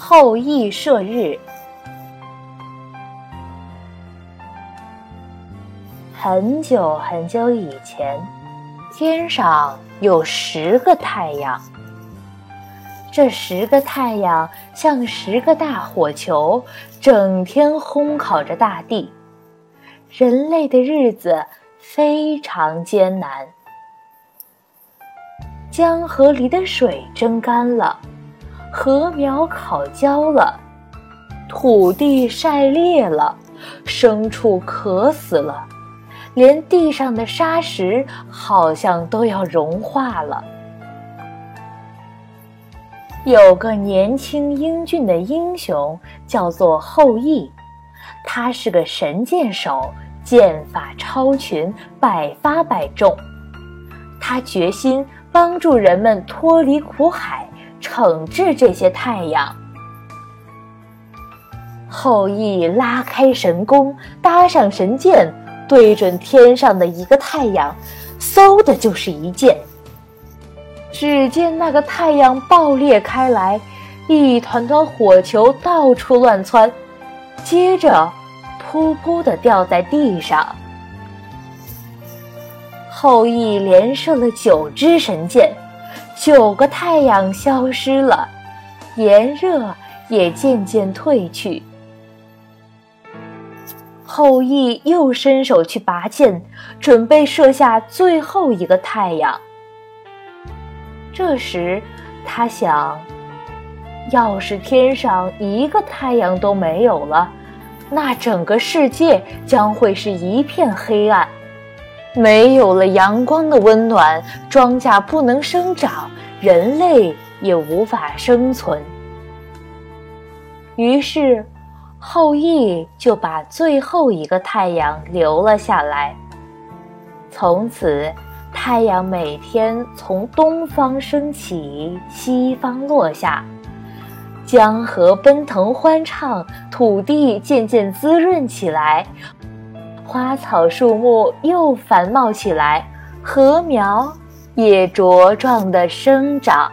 后羿射日。很久很久以前，天上有十个太阳。这十个太阳像十个大火球，整天烘烤着大地。人类的日子非常艰难。江河里的水蒸干了，禾苗烤焦了，土地晒裂了，牲畜渴死了，连地上的沙石好像都要融化了。有个年轻英俊的英雄，叫做后羿，他是个神箭手，箭法超群，百发百中。他决心帮助人们脱离苦海，惩治这些太阳。后羿拉开神弓，搭上神箭，对准天上的一个太阳，嗖的就是一箭。只见那个太阳爆裂开来，一团团火球到处乱窜，接着噗噗的掉在地上。后羿连射了九支神箭，九个太阳消失了，炎热也渐渐退去。后羿又伸手去拔箭，准备射下最后一个太阳。这时，他想：要是天上一个太阳都没有了，那整个世界将会是一片黑暗。没有了阳光的温暖，庄稼不能生长，人类也无法生存。于是，后羿就把最后一个太阳留了下来。从此。太阳每天从东方升起，西方落下，江河奔腾欢畅，土地渐渐滋润起来，花草树木又繁茂起来，禾苗也茁壮的生长。